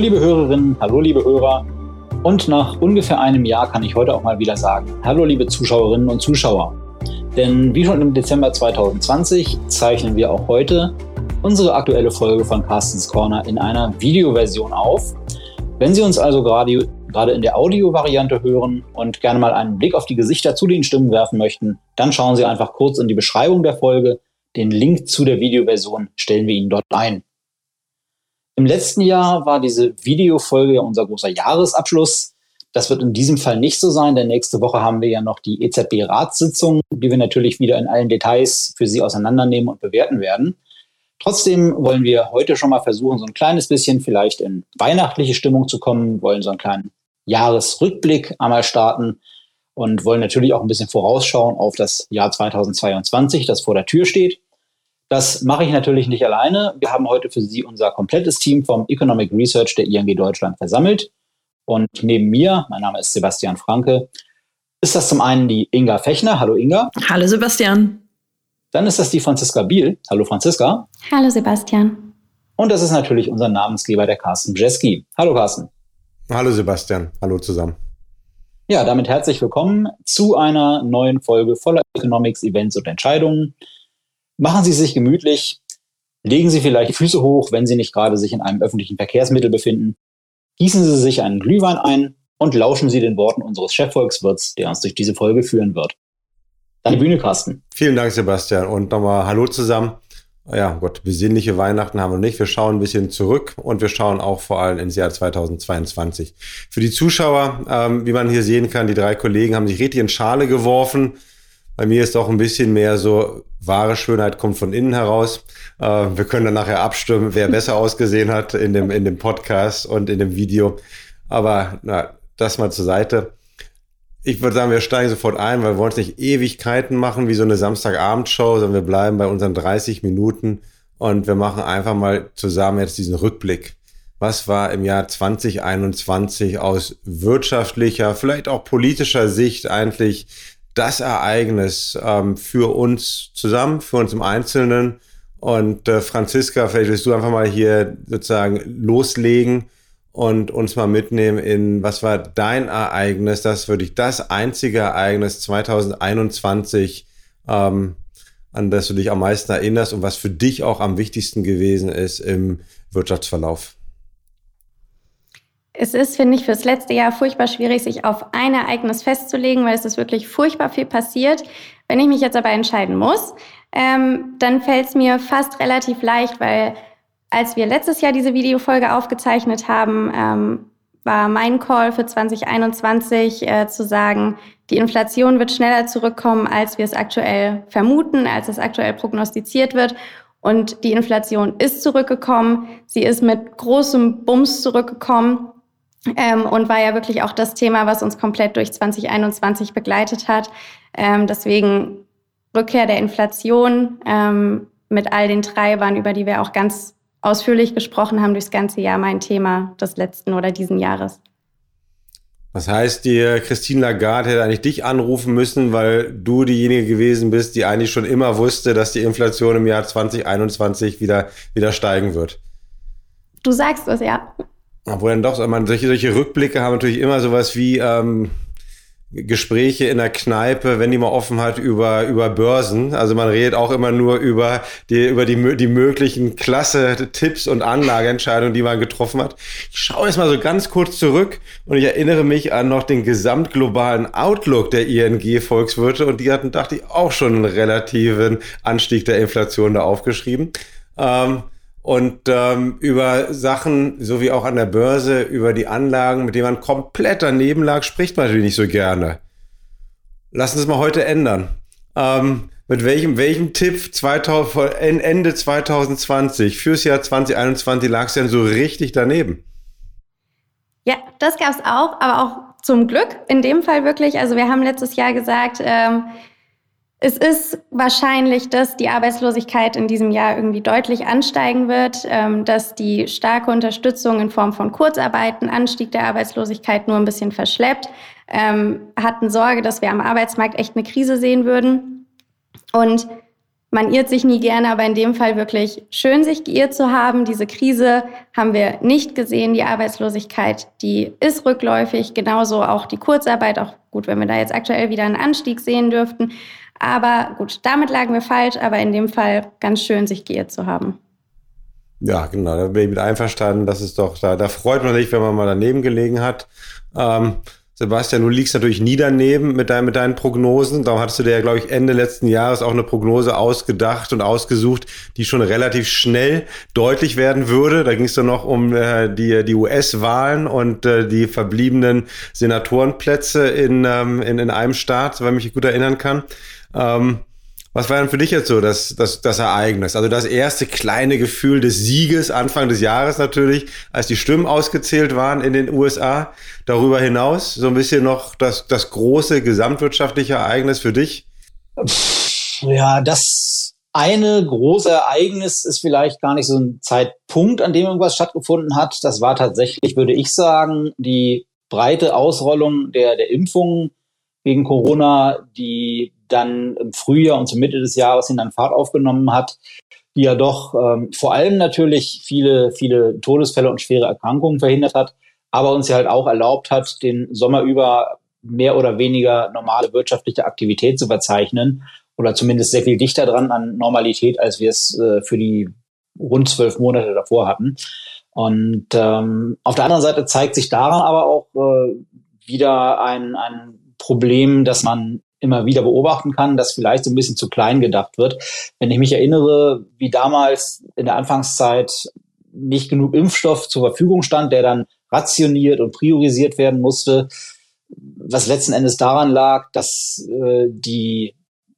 liebe Hörerinnen, hallo liebe Hörer. Und nach ungefähr einem Jahr kann ich heute auch mal wieder sagen, hallo liebe Zuschauerinnen und Zuschauer. Denn wie schon im Dezember 2020 zeichnen wir auch heute unsere aktuelle Folge von Carstens Corner in einer Videoversion auf. Wenn Sie uns also gerade, gerade in der Audio-Variante hören und gerne mal einen Blick auf die Gesichter zu den Stimmen werfen möchten, dann schauen Sie einfach kurz in die Beschreibung der Folge. Den Link zu der Videoversion stellen wir Ihnen dort ein. Im letzten Jahr war diese Videofolge ja unser großer Jahresabschluss. Das wird in diesem Fall nicht so sein, denn nächste Woche haben wir ja noch die EZB-Ratssitzung, die wir natürlich wieder in allen Details für Sie auseinandernehmen und bewerten werden. Trotzdem wollen wir heute schon mal versuchen, so ein kleines bisschen vielleicht in weihnachtliche Stimmung zu kommen, wollen so einen kleinen Jahresrückblick einmal starten und wollen natürlich auch ein bisschen vorausschauen auf das Jahr 2022, das vor der Tür steht. Das mache ich natürlich nicht alleine. Wir haben heute für Sie unser komplettes Team vom Economic Research der ING Deutschland versammelt. Und neben mir, mein Name ist Sebastian Franke, ist das zum einen die Inga Fechner. Hallo Inga. Hallo Sebastian. Dann ist das die Franziska Biel. Hallo Franziska. Hallo Sebastian. Und das ist natürlich unser Namensgeber, der Carsten Bjeski. Hallo Carsten. Hallo Sebastian. Hallo zusammen. Ja, damit herzlich willkommen zu einer neuen Folge voller Economics, Events und Entscheidungen. Machen Sie sich gemütlich, legen Sie vielleicht die Füße hoch, wenn Sie nicht gerade sich in einem öffentlichen Verkehrsmittel befinden. Gießen Sie sich einen Glühwein ein und lauschen Sie den Worten unseres Chefvolkswirts, der uns durch diese Folge führen wird. Deine Bühne, Carsten. Vielen Dank, Sebastian. Und nochmal Hallo zusammen. Ja, Gott, besinnliche Weihnachten haben wir nicht. Wir schauen ein bisschen zurück und wir schauen auch vor allem ins Jahr 2022. Für die Zuschauer, ähm, wie man hier sehen kann, die drei Kollegen haben sich richtig in Schale geworfen. Bei mir ist auch ein bisschen mehr so, wahre Schönheit kommt von innen heraus. Äh, wir können dann nachher abstimmen, wer besser ausgesehen hat in dem, in dem Podcast und in dem Video. Aber na, das mal zur Seite. Ich würde sagen, wir steigen sofort ein, weil wir wollen es nicht Ewigkeiten machen wie so eine Samstagabendshow, sondern wir bleiben bei unseren 30 Minuten und wir machen einfach mal zusammen jetzt diesen Rückblick. Was war im Jahr 2021 aus wirtschaftlicher, vielleicht auch politischer Sicht eigentlich das Ereignis ähm, für uns zusammen, für uns im Einzelnen. Und äh, Franziska, vielleicht willst du einfach mal hier sozusagen loslegen und uns mal mitnehmen in, was war dein Ereignis, das würde ich das einzige Ereignis 2021, ähm, an das du dich am meisten erinnerst und was für dich auch am wichtigsten gewesen ist im Wirtschaftsverlauf. Es ist, finde ich, fürs letzte Jahr furchtbar schwierig, sich auf ein Ereignis festzulegen, weil es ist wirklich furchtbar viel passiert. Wenn ich mich jetzt aber entscheiden muss, ähm, dann fällt es mir fast relativ leicht, weil als wir letztes Jahr diese Videofolge aufgezeichnet haben, ähm, war mein Call für 2021 äh, zu sagen, die Inflation wird schneller zurückkommen, als wir es aktuell vermuten, als es aktuell prognostiziert wird. Und die Inflation ist zurückgekommen. Sie ist mit großem Bums zurückgekommen. Ähm, und war ja wirklich auch das Thema, was uns komplett durch 2021 begleitet hat. Ähm, deswegen Rückkehr der Inflation ähm, mit all den Treibern, über die wir auch ganz ausführlich gesprochen haben durchs ganze Jahr, mein Thema des letzten oder diesen Jahres. Das heißt, die Christine Lagarde hätte eigentlich dich anrufen müssen, weil du diejenige gewesen bist, die eigentlich schon immer wusste, dass die Inflation im Jahr 2021 wieder, wieder steigen wird. Du sagst es, ja. Obwohl dann doch, man, solche, solche Rückblicke haben natürlich immer sowas wie ähm, Gespräche in der Kneipe, wenn die mal offen hat, über, über Börsen. Also man redet auch immer nur über die, über die, die möglichen klasse Tipps und Anlageentscheidungen, die man getroffen hat. Ich schaue jetzt mal so ganz kurz zurück und ich erinnere mich an noch den gesamtglobalen Outlook der ING Volkswirte und die hatten, dachte ich, auch schon einen relativen Anstieg der Inflation da aufgeschrieben. Ähm, und ähm, über Sachen, so wie auch an der Börse, über die Anlagen, mit denen man komplett daneben lag, spricht man natürlich nicht so gerne. Lass uns mal heute ändern. Ähm, mit welchem, welchem Tipp 2000, Ende 2020 fürs Jahr 2021 lagst du denn so richtig daneben? Ja, das gab es auch, aber auch zum Glück in dem Fall wirklich. Also wir haben letztes Jahr gesagt, ähm, es ist wahrscheinlich, dass die Arbeitslosigkeit in diesem Jahr irgendwie deutlich ansteigen wird, ähm, dass die starke Unterstützung in Form von Kurzarbeiten, Anstieg der Arbeitslosigkeit nur ein bisschen verschleppt, ähm, hatten Sorge, dass wir am Arbeitsmarkt echt eine Krise sehen würden. Und man irrt sich nie gerne, aber in dem Fall wirklich schön, sich geirrt zu haben. Diese Krise haben wir nicht gesehen. Die Arbeitslosigkeit, die ist rückläufig. Genauso auch die Kurzarbeit. Auch gut, wenn wir da jetzt aktuell wieder einen Anstieg sehen dürften. Aber gut, damit lagen wir falsch. Aber in dem Fall ganz schön, sich geirrt zu haben. Ja, genau. Da bin ich mit einverstanden. Das ist doch, da, da freut man sich, wenn man mal daneben gelegen hat. Ähm, Sebastian, du liegst natürlich nie daneben mit, dein, mit deinen Prognosen. Darum hattest du dir ja, glaube ich, Ende letzten Jahres auch eine Prognose ausgedacht und ausgesucht, die schon relativ schnell deutlich werden würde. Da ging es dann noch um äh, die, die US-Wahlen und äh, die verbliebenen Senatorenplätze in, ähm, in, in einem Staat, wenn ich mich gut erinnern kann. Ähm, was war denn für dich jetzt so das, das, das Ereignis? Also das erste kleine Gefühl des Sieges Anfang des Jahres natürlich, als die Stimmen ausgezählt waren in den USA. Darüber hinaus so ein bisschen noch das, das große gesamtwirtschaftliche Ereignis für dich? Ja, das eine große Ereignis ist vielleicht gar nicht so ein Zeitpunkt, an dem irgendwas stattgefunden hat. Das war tatsächlich, würde ich sagen, die breite Ausrollung der, der Impfungen gegen Corona, die dann im Frühjahr und zur Mitte des Jahres hin dann Fahrt aufgenommen hat, die ja doch ähm, vor allem natürlich viele, viele Todesfälle und schwere Erkrankungen verhindert hat, aber uns ja halt auch erlaubt hat, den Sommer über mehr oder weniger normale wirtschaftliche Aktivität zu verzeichnen oder zumindest sehr viel dichter dran an Normalität, als wir es äh, für die rund zwölf Monate davor hatten. Und ähm, auf der anderen Seite zeigt sich daran aber auch äh, wieder ein, ein Problem, das man immer wieder beobachten kann, das vielleicht so ein bisschen zu klein gedacht wird. Wenn ich mich erinnere, wie damals in der Anfangszeit nicht genug Impfstoff zur Verfügung stand, der dann rationiert und priorisiert werden musste, was letzten Endes daran lag, dass äh, die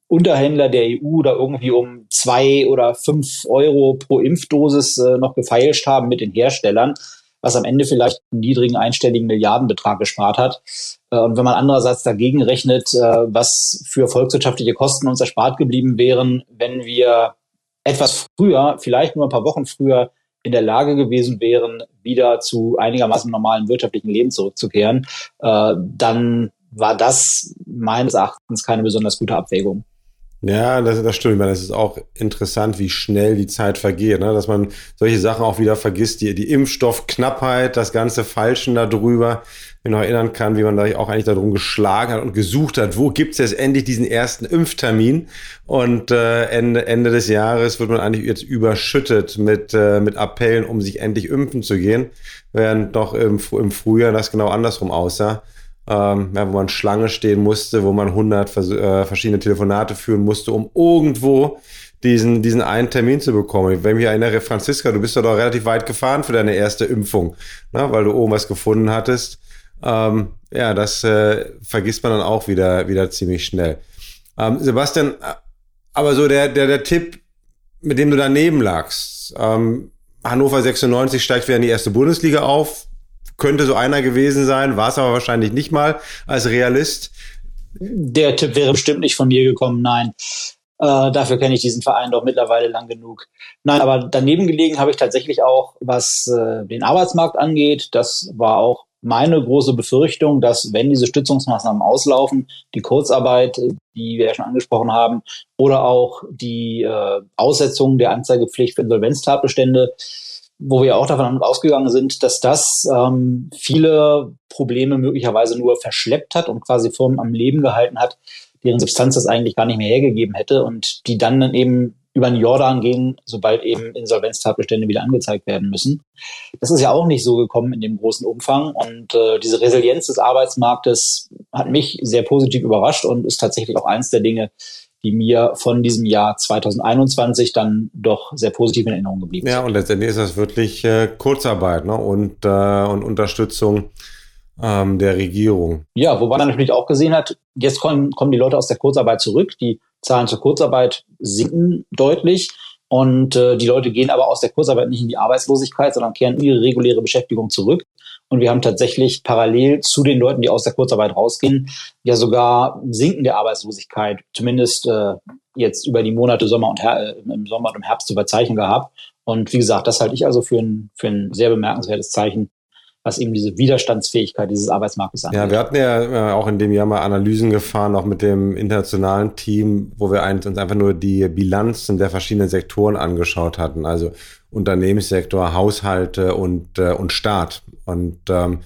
Unterhändler der EU da irgendwie um zwei oder fünf Euro pro Impfdosis äh, noch gefeilscht haben mit den Herstellern was am Ende vielleicht einen niedrigen einstelligen Milliardenbetrag gespart hat. Äh, und wenn man andererseits dagegen rechnet, äh, was für volkswirtschaftliche Kosten uns erspart geblieben wären, wenn wir etwas früher, vielleicht nur ein paar Wochen früher, in der Lage gewesen wären, wieder zu einigermaßen normalen wirtschaftlichen Leben zurückzukehren, äh, dann war das meines Erachtens keine besonders gute Abwägung. Ja, das, das stimmt. Ich meine, es ist auch interessant, wie schnell die Zeit vergeht, ne? dass man solche Sachen auch wieder vergisst. Die, die Impfstoffknappheit, das ganze Falschen darüber. Ich noch erinnern kann, wie man da auch eigentlich darum geschlagen hat und gesucht hat, wo gibt's jetzt endlich diesen ersten Impftermin? Und äh, Ende, Ende des Jahres wird man eigentlich jetzt überschüttet mit, äh, mit Appellen, um sich endlich impfen zu gehen, während doch im, im Frühjahr das genau andersrum aussah ähm, ja, wo man Schlange stehen musste, wo man 100 äh, verschiedene Telefonate führen musste, um irgendwo diesen, diesen einen Termin zu bekommen. Wenn ich mich erinnere, Franziska, du bist doch relativ weit gefahren für deine erste Impfung, ne, weil du irgendwas gefunden hattest. Ähm, ja, das äh, vergisst man dann auch wieder, wieder ziemlich schnell. Ähm, Sebastian, aber so der, der, der Tipp, mit dem du daneben lagst, ähm, Hannover 96 steigt wieder in die erste Bundesliga auf könnte so einer gewesen sein, war es aber wahrscheinlich nicht mal als Realist. Der Tipp wäre bestimmt nicht von mir gekommen, nein. Äh, dafür kenne ich diesen Verein doch mittlerweile lang genug. Nein, aber daneben gelegen habe ich tatsächlich auch, was äh, den Arbeitsmarkt angeht. Das war auch meine große Befürchtung, dass wenn diese Stützungsmaßnahmen auslaufen, die Kurzarbeit, die wir ja schon angesprochen haben, oder auch die äh, Aussetzung der Anzeigepflicht für Insolvenztatbestände, wo wir auch davon ausgegangen sind, dass das ähm, viele Probleme möglicherweise nur verschleppt hat und quasi Firmen am Leben gehalten hat, deren Substanz das eigentlich gar nicht mehr hergegeben hätte und die dann, dann eben über den Jordan gehen, sobald eben Insolvenztatbestände wieder angezeigt werden müssen. Das ist ja auch nicht so gekommen in dem großen Umfang und äh, diese Resilienz des Arbeitsmarktes hat mich sehr positiv überrascht und ist tatsächlich auch eins der Dinge, die mir von diesem Jahr 2021 dann doch sehr positiv in Erinnerung geblieben sind. Ja, und letztendlich ist das wirklich äh, Kurzarbeit ne? und, äh, und Unterstützung ähm, der Regierung. Ja, wobei man natürlich auch gesehen hat, jetzt kommen, kommen die Leute aus der Kurzarbeit zurück. Die Zahlen zur Kurzarbeit sinken deutlich. Und äh, die Leute gehen aber aus der Kurzarbeit nicht in die Arbeitslosigkeit, sondern kehren in ihre reguläre Beschäftigung zurück. Und wir haben tatsächlich parallel zu den Leuten, die aus der Kurzarbeit rausgehen, ja sogar ein Sinken der Arbeitslosigkeit, zumindest äh, jetzt über die Monate Sommer und Her äh, im Sommer und im Herbst zu verzeichnen gehabt. Und wie gesagt, das halte ich also für ein, für ein sehr bemerkenswertes Zeichen was eben diese Widerstandsfähigkeit dieses Arbeitsmarktes angeht. Ja, wir hatten ja auch in dem Jahr mal Analysen gefahren, auch mit dem internationalen Team, wo wir uns einfach nur die Bilanzen der verschiedenen Sektoren angeschaut hatten, also Unternehmenssektor, Haushalte und, äh, und Staat. Und ähm,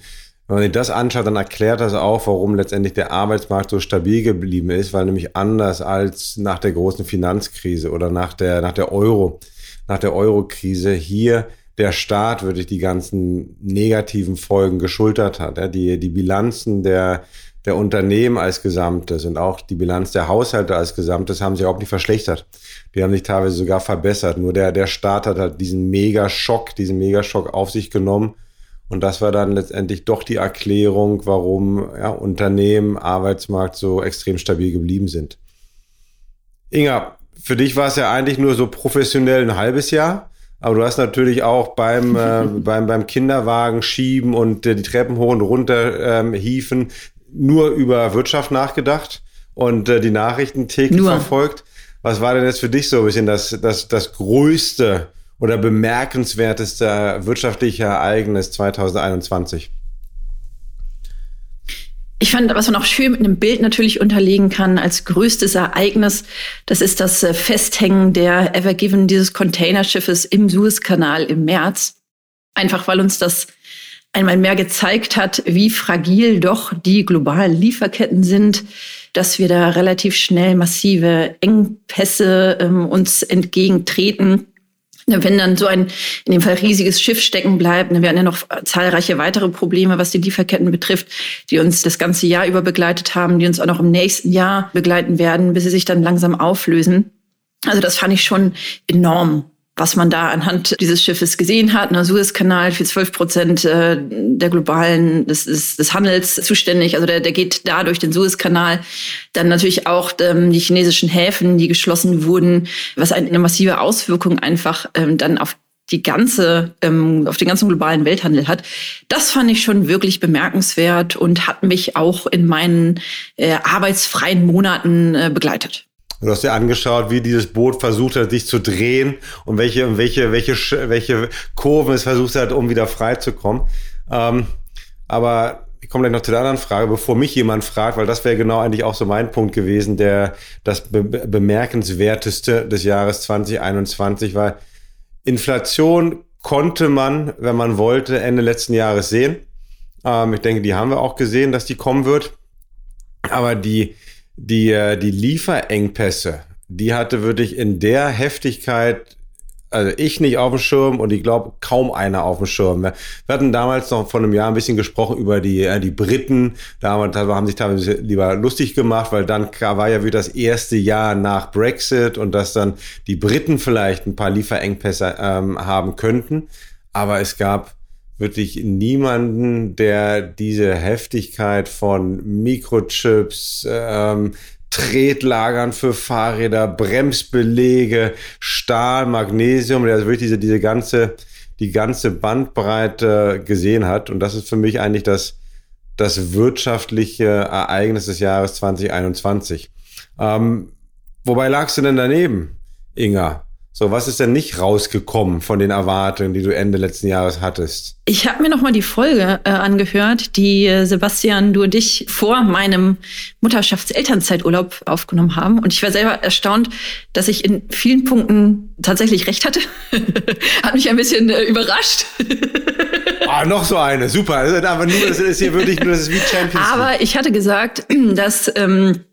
wenn man sich das anschaut, dann erklärt das auch, warum letztendlich der Arbeitsmarkt so stabil geblieben ist, weil nämlich anders als nach der großen Finanzkrise oder nach der, nach der Euro, nach der Euro-Krise hier der Staat wirklich die ganzen negativen Folgen geschultert hat. Ja, die, die Bilanzen der, der Unternehmen als Gesamtes und auch die Bilanz der Haushalte als Gesamtes haben sich auch nicht verschlechtert. Die haben sich teilweise sogar verbessert. Nur der, der Staat hat halt diesen Megaschock, diesen Megaschock auf sich genommen. Und das war dann letztendlich doch die Erklärung, warum ja, Unternehmen, Arbeitsmarkt so extrem stabil geblieben sind. Inga, für dich war es ja eigentlich nur so professionell ein halbes Jahr. Aber du hast natürlich auch beim, äh, beim, beim Kinderwagen schieben und äh, die Treppen hoch und runter ähm, hieven nur über Wirtschaft nachgedacht und äh, die Nachrichten täglich nur. verfolgt. Was war denn jetzt für dich so ein bisschen das, das, das größte oder bemerkenswerteste wirtschaftliche Ereignis 2021? Ich fand, was man auch schön mit einem Bild natürlich unterlegen kann als größtes Ereignis, das ist das äh, Festhängen der Ever Given dieses Containerschiffes im Suezkanal im März. Einfach weil uns das einmal mehr gezeigt hat, wie fragil doch die globalen Lieferketten sind, dass wir da relativ schnell massive Engpässe ähm, uns entgegentreten Ne, wenn dann so ein, in dem Fall riesiges Schiff stecken bleibt, dann werden ja noch zahlreiche weitere Probleme, was die Lieferketten betrifft, die uns das ganze Jahr über begleitet haben, die uns auch noch im nächsten Jahr begleiten werden, bis sie sich dann langsam auflösen. Also das fand ich schon enorm was man da anhand dieses Schiffes gesehen hat. Der Suezkanal für 12 Prozent äh, der globalen des, des, des Handels zuständig. Also der, der geht da durch den Suezkanal. Dann natürlich auch ähm, die chinesischen Häfen, die geschlossen wurden, was eine massive Auswirkung einfach ähm, dann auf die ganze, ähm, auf den ganzen globalen Welthandel hat. Das fand ich schon wirklich bemerkenswert und hat mich auch in meinen äh, arbeitsfreien Monaten äh, begleitet. Du hast dir angeschaut, wie dieses Boot versucht hat, sich zu drehen und welche, welche, welche, welche Kurven es versucht hat, um wieder frei zu kommen. Ähm, aber ich komme gleich noch zu der anderen Frage, bevor mich jemand fragt, weil das wäre genau eigentlich auch so mein Punkt gewesen, der das be bemerkenswerteste des Jahres 2021 war. Inflation konnte man, wenn man wollte, Ende letzten Jahres sehen. Ähm, ich denke, die haben wir auch gesehen, dass die kommen wird. Aber die, die, äh, die Lieferengpässe, die hatte wirklich in der Heftigkeit, also ich nicht auf dem Schirm und ich glaube kaum einer auf dem Schirm. Wir hatten damals noch vor einem Jahr ein bisschen gesprochen über die, äh, die Briten. Damals haben sich teilweise lieber lustig gemacht, weil dann war ja wieder das erste Jahr nach Brexit und dass dann die Briten vielleicht ein paar Lieferengpässe ähm, haben könnten. Aber es gab wirklich niemanden, der diese Heftigkeit von Mikrochips, ähm, Tretlagern für Fahrräder, Bremsbelege, Stahl, Magnesium, der wirklich diese, diese ganze, die ganze Bandbreite gesehen hat. Und das ist für mich eigentlich das, das wirtschaftliche Ereignis des Jahres 2021. Ähm, wobei lagst du denn daneben, Inga? So, was ist denn nicht rausgekommen von den Erwartungen, die du Ende letzten Jahres hattest? Ich habe mir noch mal die Folge äh, angehört, die äh, Sebastian, du und ich vor meinem Mutterschafts-Elternzeiturlaub aufgenommen haben. Und ich war selber erstaunt, dass ich in vielen Punkten tatsächlich recht hatte. Hat mich ein bisschen äh, überrascht. Ah, noch so eine, super. Aber nur, das ist hier wirklich nur, das ist wie Champions League. Aber ich hatte gesagt, dass ähm,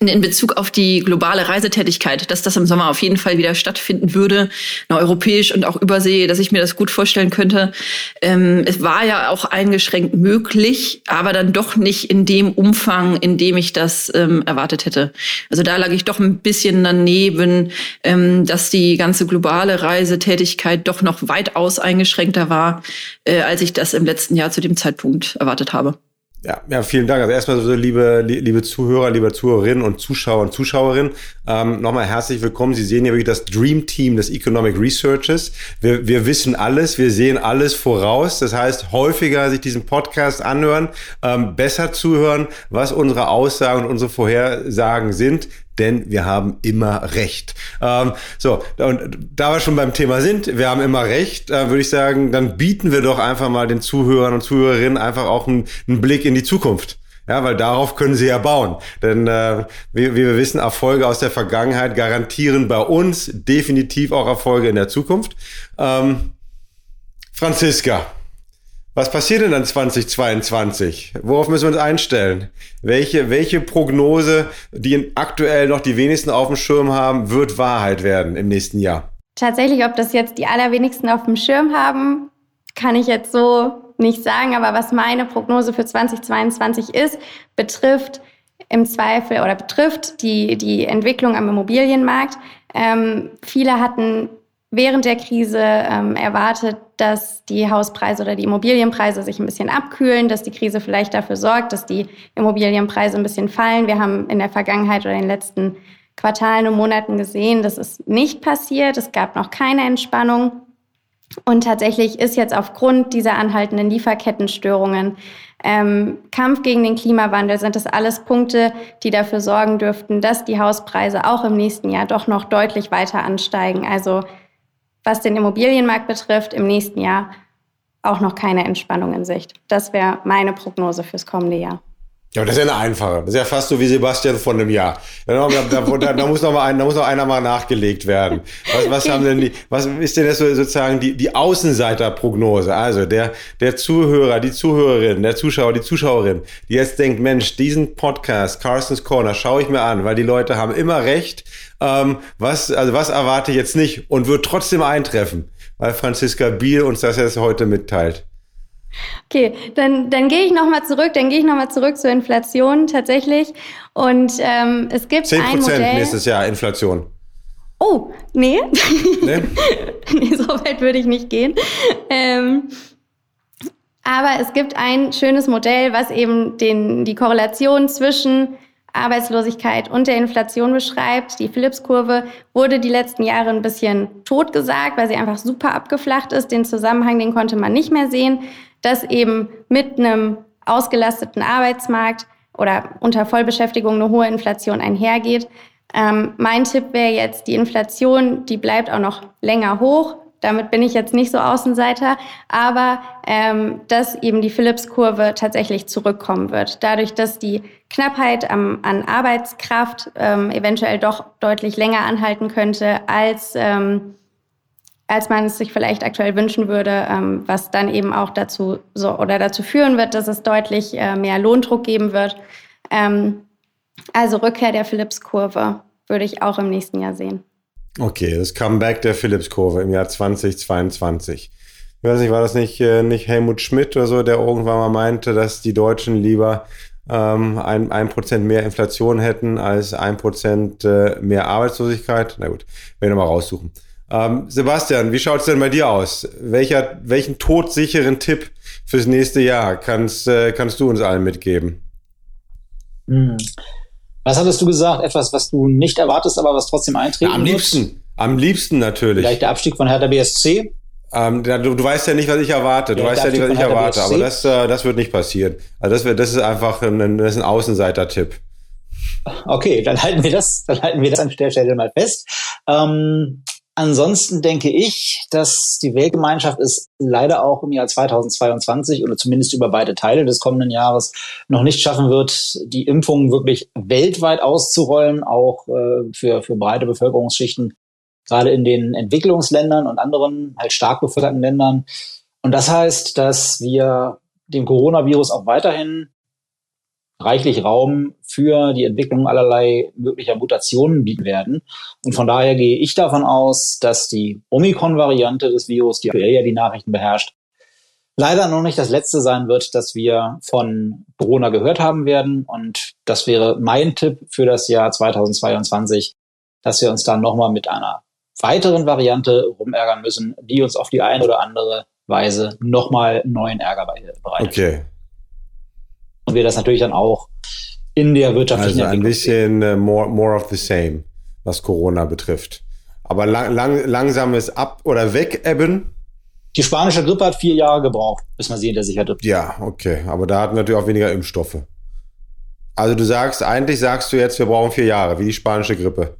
in Bezug auf die globale Reisetätigkeit, dass das im Sommer auf jeden Fall wieder stattfinden würde, europäisch und auch übersee, dass ich mir das gut vorstellen könnte. Ähm, es war ja auch eingeschränkt möglich, aber dann doch nicht in dem Umfang, in dem ich das ähm, erwartet hätte. Also da lag ich doch ein bisschen daneben, ähm, dass die ganze globale Reisetätigkeit doch noch weitaus eingeschränkter war, äh, als ich das im letzten Jahr zu dem Zeitpunkt erwartet habe. Ja, ja, vielen Dank. Also erstmal so, liebe, liebe Zuhörer, liebe Zuhörerinnen und Zuschauer und Zuschauerinnen, ähm, nochmal herzlich willkommen. Sie sehen ja wirklich das Dream Team des Economic Researches. Wir, wir wissen alles, wir sehen alles voraus. Das heißt, häufiger sich diesen Podcast anhören, ähm, besser zuhören, was unsere Aussagen und unsere Vorhersagen sind. Denn wir haben immer Recht. Ähm, so, und da wir schon beim Thema sind, wir haben immer Recht, äh, würde ich sagen, dann bieten wir doch einfach mal den Zuhörern und Zuhörerinnen einfach auch einen, einen Blick in die Zukunft. Ja, weil darauf können sie ja bauen. Denn äh, wie, wie wir wissen, Erfolge aus der Vergangenheit garantieren bei uns definitiv auch Erfolge in der Zukunft. Ähm, Franziska, was passiert denn dann 2022? Worauf müssen wir uns einstellen? Welche, welche Prognose, die aktuell noch die wenigsten auf dem Schirm haben, wird Wahrheit werden im nächsten Jahr? Tatsächlich, ob das jetzt die allerwenigsten auf dem Schirm haben, kann ich jetzt so nicht sagen, aber was meine Prognose für 2022 ist, betrifft im Zweifel oder betrifft die, die Entwicklung am Immobilienmarkt. Ähm, viele hatten während der Krise ähm, erwartet, dass die Hauspreise oder die Immobilienpreise sich ein bisschen abkühlen, dass die Krise vielleicht dafür sorgt, dass die Immobilienpreise ein bisschen fallen. Wir haben in der Vergangenheit oder in den letzten Quartalen und Monaten gesehen, das ist nicht passiert. Es gab noch keine Entspannung. Und tatsächlich ist jetzt aufgrund dieser anhaltenden Lieferkettenstörungen ähm, Kampf gegen den Klimawandel sind das alles Punkte, die dafür sorgen dürften, dass die Hauspreise auch im nächsten Jahr doch noch deutlich weiter ansteigen. Also was den Immobilienmarkt betrifft, im nächsten Jahr auch noch keine Entspannung in Sicht. Das wäre meine Prognose fürs kommende Jahr. Ja, das ist ja eine einfache. Das ist ja fast so wie Sebastian von einem Jahr. Da, da, da, da muss noch mal ein, da muss noch einer mal nachgelegt werden. Was, was haben denn die, was ist denn das sozusagen die, die Außenseiterprognose? Also der, der Zuhörer, die Zuhörerin, der Zuschauer, die Zuschauerin, die jetzt denkt, Mensch, diesen Podcast, Carson's Corner, schaue ich mir an, weil die Leute haben immer recht. Ähm, was, also was erwarte ich jetzt nicht und wird trotzdem eintreffen, weil Franziska Biel uns das jetzt heute mitteilt. Okay, dann, dann gehe ich nochmal zurück, dann gehe ich nochmal zurück zur Inflation tatsächlich. Und ähm, es gibt 10 ein Modell. nächstes Jahr Inflation. Oh, nee. Nee, nee so weit würde ich nicht gehen. Ähm, aber es gibt ein schönes Modell, was eben den, die Korrelation zwischen Arbeitslosigkeit und der Inflation beschreibt. Die Phillips-Kurve wurde die letzten Jahre ein bisschen totgesagt, weil sie einfach super abgeflacht ist. Den Zusammenhang, den konnte man nicht mehr sehen dass eben mit einem ausgelasteten Arbeitsmarkt oder unter Vollbeschäftigung eine hohe Inflation einhergeht. Ähm, mein Tipp wäre jetzt, die Inflation, die bleibt auch noch länger hoch. Damit bin ich jetzt nicht so Außenseiter, aber ähm, dass eben die Phillips-Kurve tatsächlich zurückkommen wird. Dadurch, dass die Knappheit am, an Arbeitskraft ähm, eventuell doch deutlich länger anhalten könnte als ähm, als man es sich vielleicht aktuell wünschen würde, ähm, was dann eben auch dazu so oder dazu führen wird, dass es deutlich äh, mehr Lohndruck geben wird. Ähm, also Rückkehr der Phillips-Kurve würde ich auch im nächsten Jahr sehen. Okay, das Comeback der Phillips-Kurve im Jahr 2022. Ich weiß nicht, war das nicht, äh, nicht Helmut Schmidt oder so, der irgendwann mal meinte, dass die Deutschen lieber ähm, ein, ein Prozent mehr Inflation hätten als ein Prozent äh, mehr Arbeitslosigkeit? Na gut, werden wir mal raussuchen. Ähm, Sebastian, wie schaut es denn bei dir aus? Welcher, welchen todsicheren Tipp fürs nächste Jahr kannst, äh, kannst du uns allen mitgeben? Hm. Was hattest du gesagt? Etwas, was du nicht erwartest, aber was trotzdem eintreten Na, Am liebsten, wird? am liebsten natürlich. Vielleicht der Abstieg von Hertha BSC? Ähm, du, du, weißt ja nicht, was ich erwarte. Du ja, weißt ja nicht, was ich erwarte. BSC? Aber das, äh, das wird nicht passieren. Also das, wird, das ist einfach ein, das ist ein Außenseiter-Tipp. Okay, dann halten wir das, dann halten wir das an der Stelle mal fest. Ähm, Ansonsten denke ich, dass die Weltgemeinschaft es leider auch im Jahr 2022 oder zumindest über beide Teile des kommenden Jahres noch nicht schaffen wird, die Impfungen wirklich weltweit auszurollen, auch äh, für, für breite Bevölkerungsschichten, gerade in den Entwicklungsländern und anderen halt stark bevölkerten Ländern. Und das heißt, dass wir dem Coronavirus auch weiterhin reichlich Raum für die Entwicklung allerlei möglicher Mutationen bieten werden. Und von daher gehe ich davon aus, dass die Omikron-Variante des Virus, die aktuell ja die Nachrichten beherrscht, leider noch nicht das letzte sein wird, dass wir von Corona gehört haben werden. Und das wäre mein Tipp für das Jahr 2022, dass wir uns dann nochmal mit einer weiteren Variante rumärgern müssen, die uns auf die eine oder andere Weise nochmal neuen Ärger bereitet. Okay, wir das natürlich dann auch in der wirtschaftlichen Also ein bisschen uh, more, more of the same, was Corona betrifft. Aber lang, lang, langsames Ab- oder Wegebben. Die spanische Grippe hat vier Jahre gebraucht, bis man sie hinter sich hatte. Ja, okay. Aber da hatten wir natürlich auch weniger Impfstoffe. Also du sagst, eigentlich sagst du jetzt, wir brauchen vier Jahre, wie die spanische Grippe,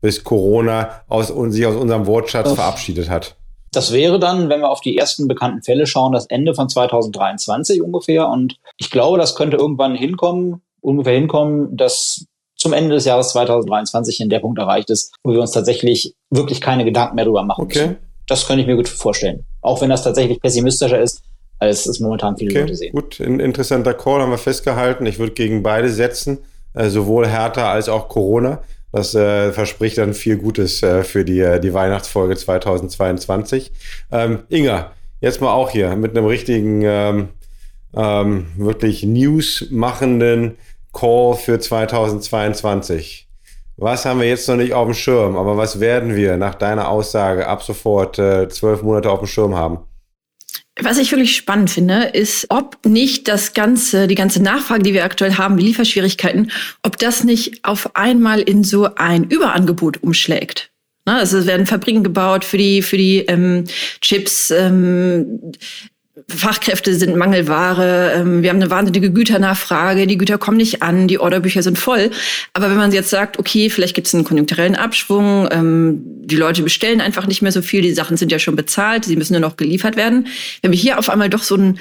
bis Corona aus, sich aus unserem Wortschatz Uff. verabschiedet hat. Das wäre dann, wenn wir auf die ersten bekannten Fälle schauen, das Ende von 2023 ungefähr. Und ich glaube, das könnte irgendwann hinkommen, ungefähr hinkommen, dass zum Ende des Jahres 2023 in der Punkt erreicht ist, wo wir uns tatsächlich wirklich keine Gedanken mehr darüber machen okay. müssen. Das könnte ich mir gut vorstellen. Auch wenn das tatsächlich pessimistischer ist, als es momentan viele okay, Leute sehen. Gut, ein interessanter Call haben wir festgehalten. Ich würde gegen beide setzen, äh, sowohl Hertha als auch Corona. Das äh, verspricht dann viel Gutes äh, für die, äh, die Weihnachtsfolge 2022. Ähm, Inga, jetzt mal auch hier mit einem richtigen, ähm, ähm, wirklich News-machenden Call für 2022. Was haben wir jetzt noch nicht auf dem Schirm, aber was werden wir nach deiner Aussage ab sofort äh, zwölf Monate auf dem Schirm haben? Was ich wirklich spannend finde, ist, ob nicht das ganze, die ganze Nachfrage, die wir aktuell haben, die Lieferschwierigkeiten, ob das nicht auf einmal in so ein Überangebot umschlägt. Also es werden Fabriken gebaut für die für die ähm, Chips. Ähm, Fachkräfte sind Mangelware, ähm, wir haben eine wahnsinnige Güternachfrage, die Güter kommen nicht an, die Orderbücher sind voll. Aber wenn man jetzt sagt, okay, vielleicht gibt es einen konjunkturellen Abschwung, ähm, die Leute bestellen einfach nicht mehr so viel, die Sachen sind ja schon bezahlt, sie müssen nur noch geliefert werden. Wenn wir hier auf einmal doch so einen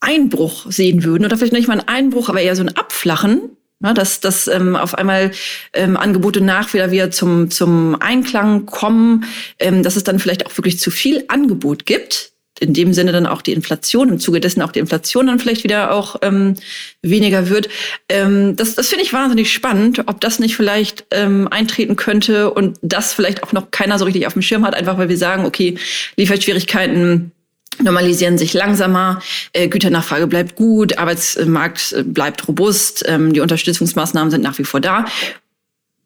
Einbruch sehen würden, oder vielleicht nicht mal einen Einbruch, aber eher so ein Abflachen, na, dass, dass ähm, auf einmal ähm, Angebote nach wieder, wieder zum, zum Einklang kommen, ähm, dass es dann vielleicht auch wirklich zu viel Angebot gibt, in dem Sinne dann auch die Inflation, im Zuge dessen auch die Inflation dann vielleicht wieder auch ähm, weniger wird. Ähm, das das finde ich wahnsinnig spannend, ob das nicht vielleicht ähm, eintreten könnte und das vielleicht auch noch keiner so richtig auf dem Schirm hat, einfach weil wir sagen, okay, Lieferschwierigkeiten normalisieren sich langsamer, äh, Güternachfrage bleibt gut, Arbeitsmarkt äh, bleibt robust, ähm, die Unterstützungsmaßnahmen sind nach wie vor da.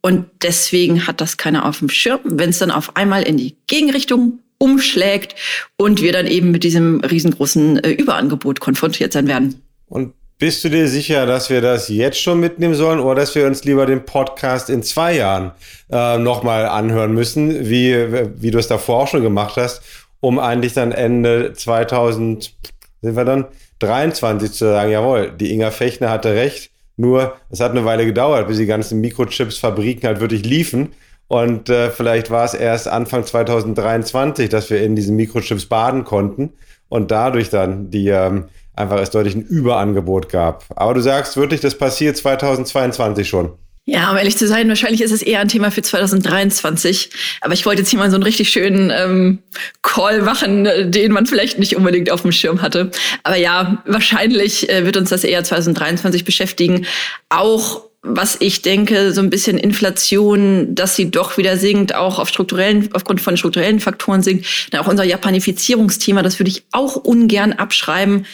Und deswegen hat das keiner auf dem Schirm. Wenn es dann auf einmal in die Gegenrichtung umschlägt und wir dann eben mit diesem riesengroßen äh, Überangebot konfrontiert sein werden. Und bist du dir sicher, dass wir das jetzt schon mitnehmen sollen oder dass wir uns lieber den Podcast in zwei Jahren äh, nochmal anhören müssen, wie, wie du es davor auch schon gemacht hast, um eigentlich dann Ende 2000, sind wir dann, 23 zu sagen, jawohl, die Inga Fechner hatte recht, nur es hat eine Weile gedauert, bis die ganzen Mikrochips-Fabriken halt wirklich liefen. Und äh, vielleicht war es erst Anfang 2023, dass wir in diesen Mikrochips baden konnten und dadurch dann die ähm, einfach es deutlich ein Überangebot gab. Aber du sagst wirklich, das passiert 2022 schon. Ja, um ehrlich zu sein, wahrscheinlich ist es eher ein Thema für 2023. Aber ich wollte jetzt hier mal so einen richtig schönen ähm, Call machen, den man vielleicht nicht unbedingt auf dem Schirm hatte. Aber ja, wahrscheinlich äh, wird uns das eher 2023 beschäftigen. Auch was ich denke, so ein bisschen Inflation, dass sie doch wieder sinkt, auch auf strukturellen, aufgrund von strukturellen Faktoren sinkt. Dann auch unser Japanifizierungsthema, das würde ich auch ungern abschreiben.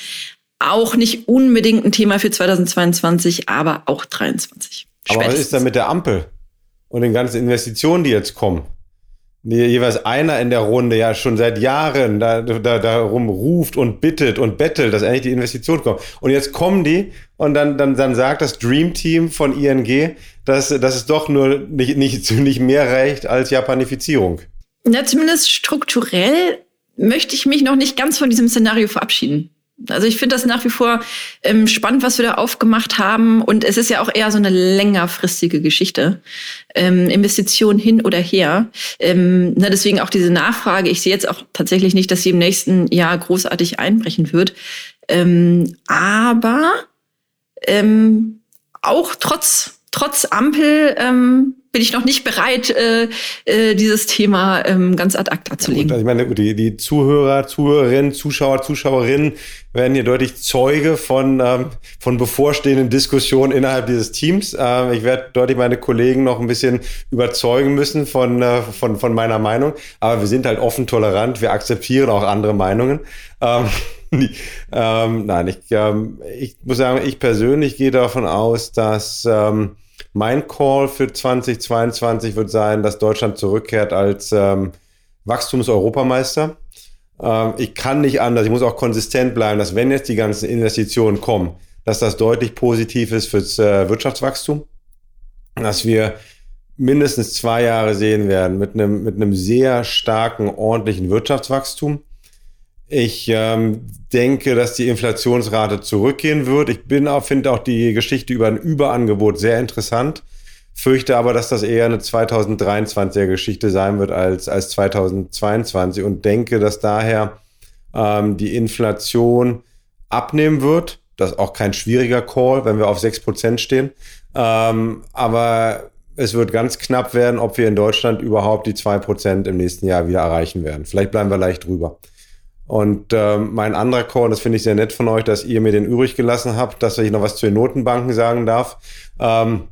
Auch nicht unbedingt ein Thema für 2022, aber auch 2023. Aber was ist da mit der Ampel und den ganzen Investitionen, die jetzt kommen? Jeweils einer in der Runde ja schon seit Jahren da, da, darum ruft und bittet und bettelt, dass endlich die Investition kommt. Und jetzt kommen die und dann, dann, dann sagt das Dream Team von ING, dass, dass es doch nur nicht, nicht, nicht mehr reicht als Japanifizierung. Na, zumindest strukturell möchte ich mich noch nicht ganz von diesem Szenario verabschieden. Also ich finde das nach wie vor ähm, spannend, was wir da aufgemacht haben. Und es ist ja auch eher so eine längerfristige Geschichte. Ähm, Investitionen hin oder her. Ähm, na, deswegen auch diese Nachfrage. Ich sehe jetzt auch tatsächlich nicht, dass sie im nächsten Jahr großartig einbrechen wird. Ähm, aber ähm, auch trotz, trotz Ampel ähm, bin ich noch nicht bereit, äh, äh, dieses Thema ähm, ganz ad acta zu legen. Ja, ich meine, die, die Zuhörer, Zuhörerinnen, Zuschauer, Zuschauerinnen werden hier deutlich Zeuge von, ähm, von bevorstehenden Diskussionen innerhalb dieses Teams. Ähm, ich werde deutlich meine Kollegen noch ein bisschen überzeugen müssen von, äh, von, von meiner Meinung. Aber wir sind halt offen tolerant. Wir akzeptieren auch andere Meinungen. Ähm, ähm, nein, ich, ähm, ich muss sagen, ich persönlich gehe davon aus, dass ähm, mein Call für 2022 wird sein, dass Deutschland zurückkehrt als ähm, Wachstumseuropameister. Ähm, ich kann nicht anders, ich muss auch konsistent bleiben, dass wenn jetzt die ganzen Investitionen kommen, dass das deutlich positiv ist fürs äh, Wirtschaftswachstum, dass wir mindestens zwei Jahre sehen werden mit einem, mit einem sehr starken, ordentlichen Wirtschaftswachstum. Ich ähm, denke, dass die Inflationsrate zurückgehen wird. Ich bin auch, finde auch die Geschichte über ein Überangebot sehr interessant. Fürchte aber, dass das eher eine 2023er Geschichte sein wird als, als 2022 und denke, dass daher ähm, die Inflation abnehmen wird. Das ist auch kein schwieriger Call, wenn wir auf 6% stehen. Ähm, aber es wird ganz knapp werden, ob wir in Deutschland überhaupt die 2% im nächsten Jahr wieder erreichen werden. Vielleicht bleiben wir leicht drüber. Und ähm, mein anderer Call, das finde ich sehr nett von euch, dass ihr mir den übrig gelassen habt, dass ich noch was zu den Notenbanken sagen darf, ähm,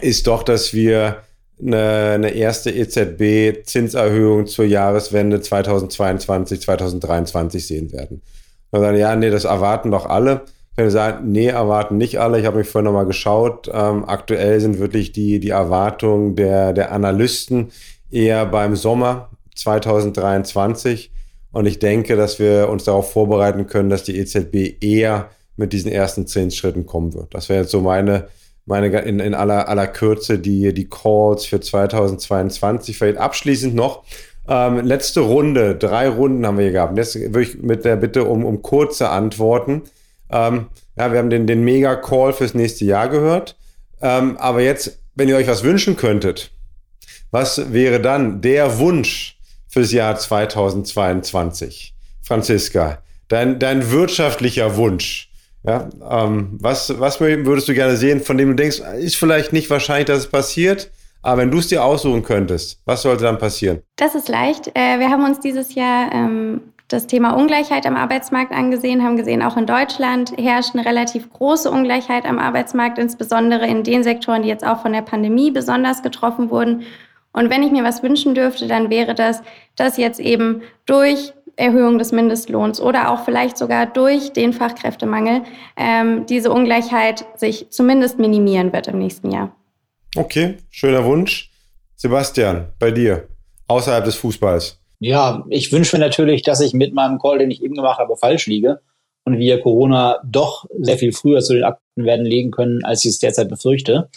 ist doch, dass wir eine, eine erste EZB-Zinserhöhung zur Jahreswende 2022, 2023 sehen werden. Und dann, ja, nee, das erwarten doch alle. Ich kann sagen, nee, erwarten nicht alle. Ich habe mich vorhin nochmal geschaut. Ähm, aktuell sind wirklich die, die Erwartungen der, der Analysten eher beim Sommer 2023. Und ich denke, dass wir uns darauf vorbereiten können, dass die EZB eher mit diesen ersten Zinsschritten kommen wird. Das wäre jetzt so meine, meine in, in aller, aller Kürze die, die Calls für 2022. Vielleicht abschließend noch. Ähm, letzte Runde, drei Runden haben wir hier gehabt. Jetzt würde ich mit der Bitte um, um kurze Antworten. Ähm, ja, wir haben den, den Mega-Call fürs nächste Jahr gehört. Ähm, aber jetzt, wenn ihr euch was wünschen könntet, was wäre dann der Wunsch fürs Jahr 2022. Franziska, dein, dein wirtschaftlicher Wunsch. Ja, ähm, was, was würdest du gerne sehen, von dem du denkst, ist vielleicht nicht wahrscheinlich, dass es passiert, aber wenn du es dir aussuchen könntest, was sollte dann passieren? Das ist leicht. Äh, wir haben uns dieses Jahr ähm, das Thema Ungleichheit am Arbeitsmarkt angesehen, haben gesehen, auch in Deutschland herrscht eine relativ große Ungleichheit am Arbeitsmarkt, insbesondere in den Sektoren, die jetzt auch von der Pandemie besonders getroffen wurden. Und wenn ich mir was wünschen dürfte, dann wäre das, dass jetzt eben durch Erhöhung des Mindestlohns oder auch vielleicht sogar durch den Fachkräftemangel ähm, diese Ungleichheit sich zumindest minimieren wird im nächsten Jahr. Okay, schöner Wunsch. Sebastian, bei dir, außerhalb des Fußballs. Ja, ich wünsche mir natürlich, dass ich mit meinem Call, den ich eben gemacht habe, falsch liege und wir Corona doch sehr viel früher zu den Akten werden legen können, als ich es derzeit befürchte.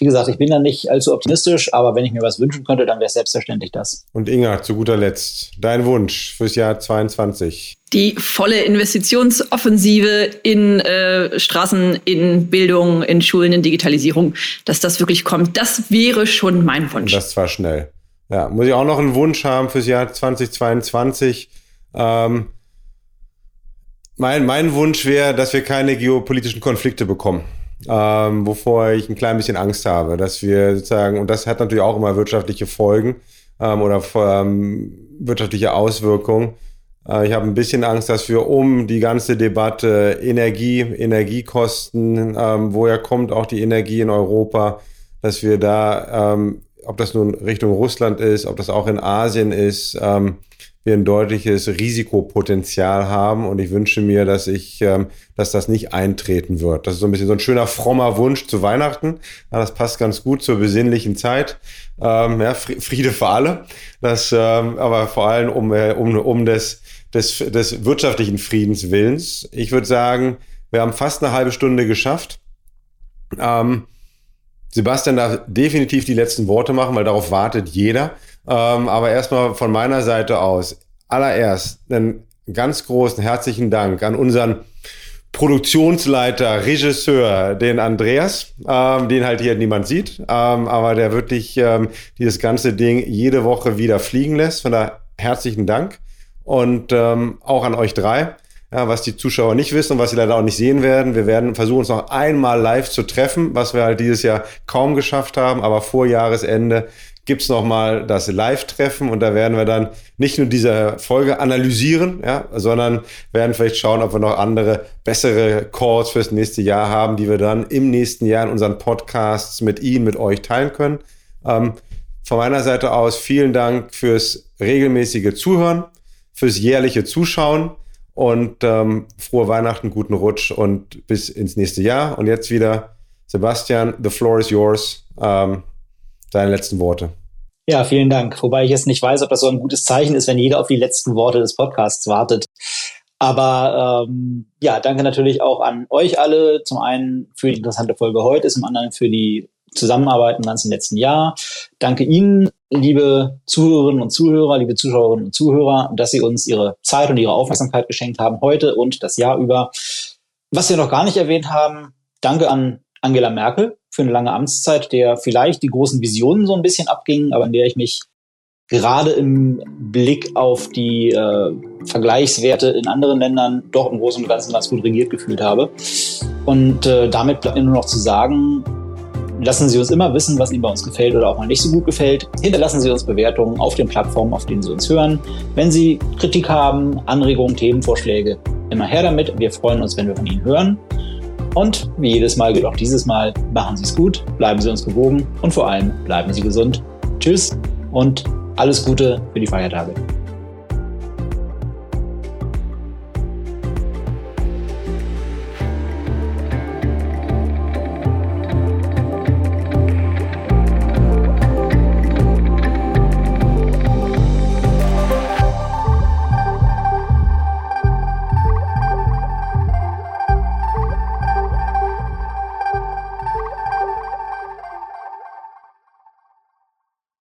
Wie gesagt, ich bin da nicht allzu optimistisch, aber wenn ich mir was wünschen könnte, dann wäre es selbstverständlich das. Und Inga, zu guter Letzt, dein Wunsch fürs Jahr 22? Die volle Investitionsoffensive in äh, Straßen, in Bildung, in Schulen, in Digitalisierung, dass das wirklich kommt, das wäre schon mein Wunsch. Und das zwar schnell. Ja, muss ich auch noch einen Wunsch haben fürs Jahr 2022. Ähm, mein, mein Wunsch wäre, dass wir keine geopolitischen Konflikte bekommen ähm, wovor ich ein klein bisschen Angst habe, dass wir sozusagen, und das hat natürlich auch immer wirtschaftliche Folgen ähm, oder ähm, wirtschaftliche Auswirkungen. Äh, ich habe ein bisschen Angst, dass wir um die ganze Debatte Energie, Energiekosten, ähm, woher kommt auch die Energie in Europa, dass wir da, ähm, ob das nun Richtung Russland ist, ob das auch in Asien ist, ähm, wir ein deutliches Risikopotenzial haben und ich wünsche mir, dass ich, ähm, dass das nicht eintreten wird. Das ist so ein bisschen so ein schöner frommer Wunsch zu Weihnachten. Ja, das passt ganz gut zur besinnlichen Zeit. Ähm, ja, Friede für alle. Das, ähm, aber vor allem um, äh, um, um des, des, des wirtschaftlichen Friedens willens. Ich würde sagen, wir haben fast eine halbe Stunde geschafft. Ähm, Sebastian darf definitiv die letzten Worte machen, weil darauf wartet jeder. Ähm, aber erstmal von meiner Seite aus, allererst einen ganz großen herzlichen Dank an unseren Produktionsleiter, Regisseur, den Andreas, ähm, den halt hier niemand sieht, ähm, aber der wirklich ähm, dieses ganze Ding jede Woche wieder fliegen lässt. Von daher herzlichen Dank und ähm, auch an euch drei. Ja, was die Zuschauer nicht wissen und was sie leider auch nicht sehen werden. Wir werden versuchen, uns noch einmal live zu treffen, was wir halt dieses Jahr kaum geschafft haben, aber vor Jahresende gibt es nochmal das Live-Treffen und da werden wir dann nicht nur diese Folge analysieren, ja, sondern werden vielleicht schauen, ob wir noch andere, bessere Calls fürs nächste Jahr haben, die wir dann im nächsten Jahr in unseren Podcasts mit Ihnen, mit euch teilen können. Ähm, von meiner Seite aus vielen Dank fürs regelmäßige Zuhören, fürs jährliche Zuschauen und ähm, frohe Weihnachten, guten Rutsch und bis ins nächste Jahr. Und jetzt wieder Sebastian, the floor is yours. Ähm, deine letzten Worte. Ja, vielen Dank. Wobei ich jetzt nicht weiß, ob das so ein gutes Zeichen ist, wenn jeder auf die letzten Worte des Podcasts wartet. Aber ähm, ja, danke natürlich auch an euch alle. Zum einen für die interessante Folge heute, zum anderen für die Zusammenarbeit im ganzen letzten Jahr. Danke Ihnen liebe Zuhörerinnen und Zuhörer, liebe Zuschauerinnen und Zuhörer, dass Sie uns Ihre Zeit und Ihre Aufmerksamkeit geschenkt haben heute und das Jahr über. Was wir noch gar nicht erwähnt haben, danke an Angela Merkel für eine lange Amtszeit, der vielleicht die großen Visionen so ein bisschen abgingen, aber in der ich mich gerade im Blick auf die äh, Vergleichswerte in anderen Ländern doch im Großen und Ganzen ganz gut regiert gefühlt habe. Und äh, damit bleibt mir nur noch zu sagen, lassen Sie uns immer wissen, was Ihnen bei uns gefällt oder auch mal nicht so gut gefällt. Hinterlassen Sie uns Bewertungen auf den Plattformen, auf denen Sie uns hören. Wenn Sie Kritik haben, Anregungen, Themenvorschläge, immer her damit. Wir freuen uns, wenn wir von Ihnen hören. Und wie jedes Mal gilt auch dieses Mal, machen Sie es gut, bleiben Sie uns gewogen und vor allem bleiben Sie gesund. Tschüss und alles Gute für die Feiertage.